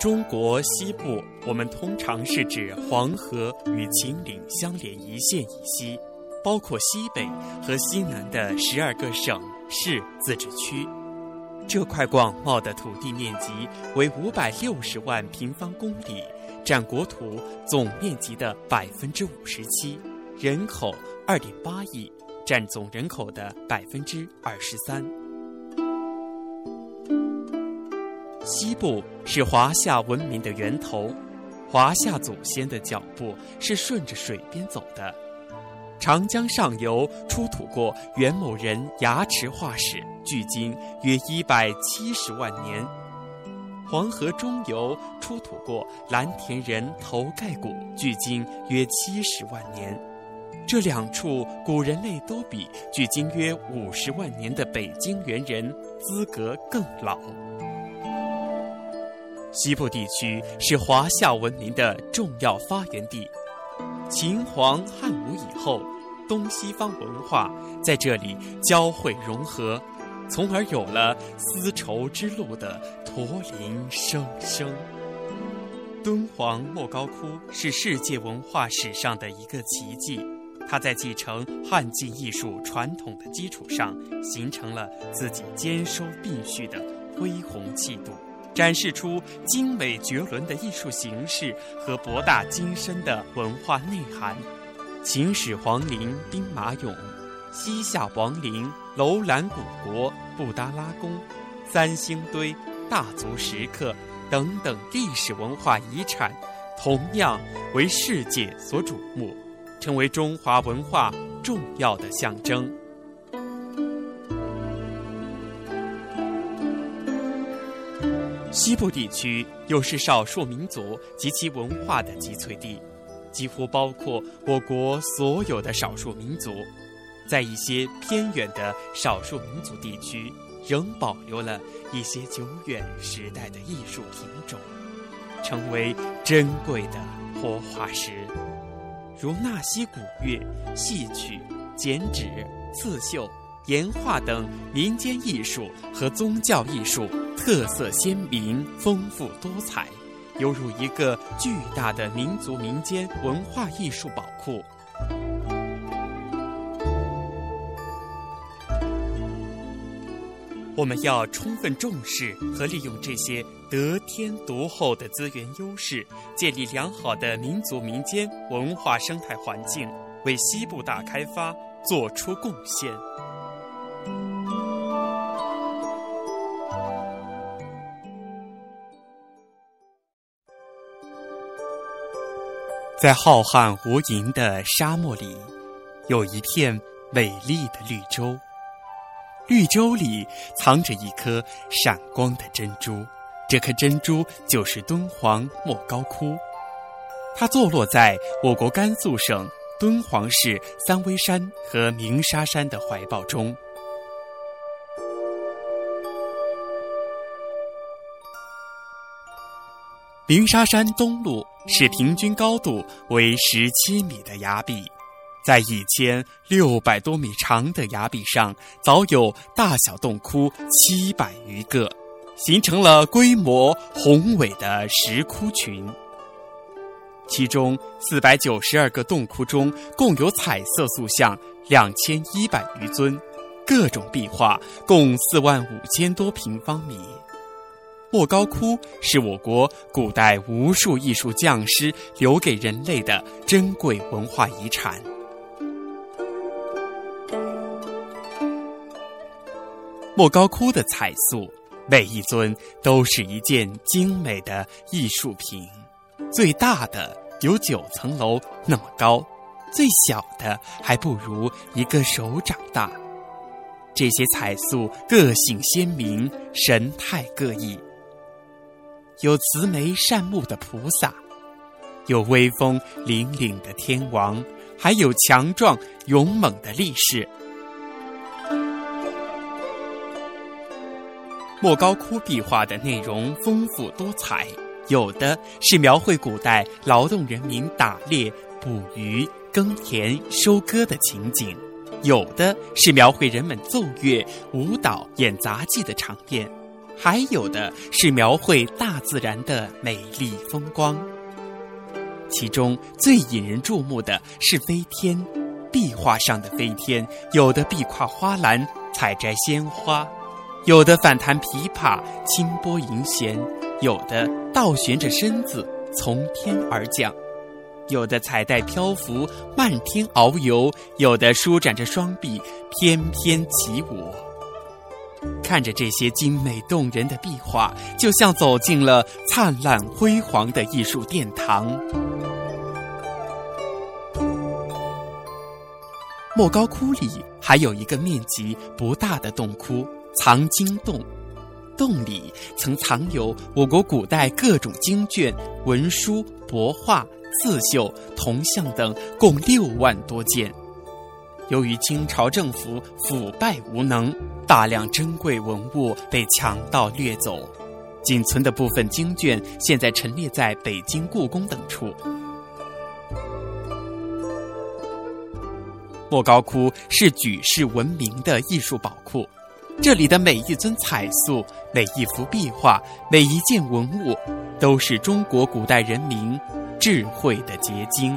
中国西部，我们通常是指黄河与秦岭相连一线以西，包括西北和西南的十二个省市自治区。这块广袤的土地面积为五百六十万平方公里，占国土总面积的百分之五十七，人口二点八亿，占总人口的百分之二十三。西部是华夏文明的源头，华夏祖先的脚步是顺着水边走的。长江上游出土过元谋人牙齿化石，距今约一百七十万年；黄河中游出土过蓝田人头盖骨，距今约七十万年。这两处古人类都比距今约五十万年的北京猿人资格更老。西部地区是华夏文明的重要发源地，秦皇汉武以后，东西方文化在这里交汇融合，从而有了丝绸之路的驼铃声声。敦煌莫高窟是世界文化史上的一个奇迹，它在继承汉晋艺术传统的基础上，形成了自己兼收并蓄的恢宏气度。展示出精美绝伦的艺术形式和博大精深的文化内涵。秦始皇陵兵马俑、西夏王陵楼兰古国、布达拉宫、三星堆、大足石刻等等历史文化遗产，同样为世界所瞩目，成为中华文化重要的象征。西部地区又是少数民族及其文化的集萃地，几乎包括我国所有的少数民族。在一些偏远的少数民族地区，仍保留了一些久远时代的艺术品种，成为珍贵的活化石，如纳西古乐、戏曲、剪纸、刺绣。岩画等民间艺术和宗教艺术特色鲜明、丰富多彩，犹如一个巨大的民族民间文化艺术宝库。我们要充分重视和利用这些得天独厚的资源优势，建立良好的民族民间文化生态环境，为西部大开发做出贡献。在浩瀚无垠的沙漠里，有一片美丽的绿洲。绿洲里藏着一颗闪光的珍珠，这颗珍珠就是敦煌莫高窟。它坐落在我国甘肃省敦煌市三危山和鸣沙山的怀抱中。鸣沙山东麓是平均高度为十七米的崖壁，在一千六百多米长的崖壁上，早有大小洞窟七百余个，形成了规模宏伟的石窟群。其中四百九十二个洞窟中，共有彩色塑像两千一百余尊，各种壁画共四万五千多平方米。莫高窟是我国古代无数艺术匠师留给人类的珍贵文化遗产。莫高窟的彩塑，每一尊都是一件精美的艺术品，最大的有九层楼那么高，最小的还不如一个手掌大。这些彩塑个性鲜明，神态各异。有慈眉善目的菩萨，有威风凛凛的天王，还有强壮勇猛的力士。莫高窟壁画的内容丰富多彩，有的是描绘古代劳动人民打猎、捕鱼、耕田、收割的情景，有的是描绘人们奏乐、舞蹈、演杂技的场面。还有的是描绘大自然的美丽风光。其中最引人注目的是飞天，壁画上的飞天，有的壁跨花篮采摘鲜花，有的反弹琵琶轻拨银弦，有的倒悬着身子从天而降，有的彩带漂浮漫天遨游，有的舒展着双臂翩翩起舞。看着这些精美动人的壁画，就像走进了灿烂辉煌的艺术殿堂。莫高窟里还有一个面积不大的洞窟——藏经洞，洞里曾藏有我国古代各种经卷、文书、帛画、刺绣、铜像等，共六万多件。由于清朝政府腐败无能，大量珍贵文物被强盗掠走，仅存的部分经卷现在陈列在北京故宫等处。莫高窟是举世闻名的艺术宝库，这里的每一尊彩塑、每一幅壁画、每一件文物，都是中国古代人民智慧的结晶。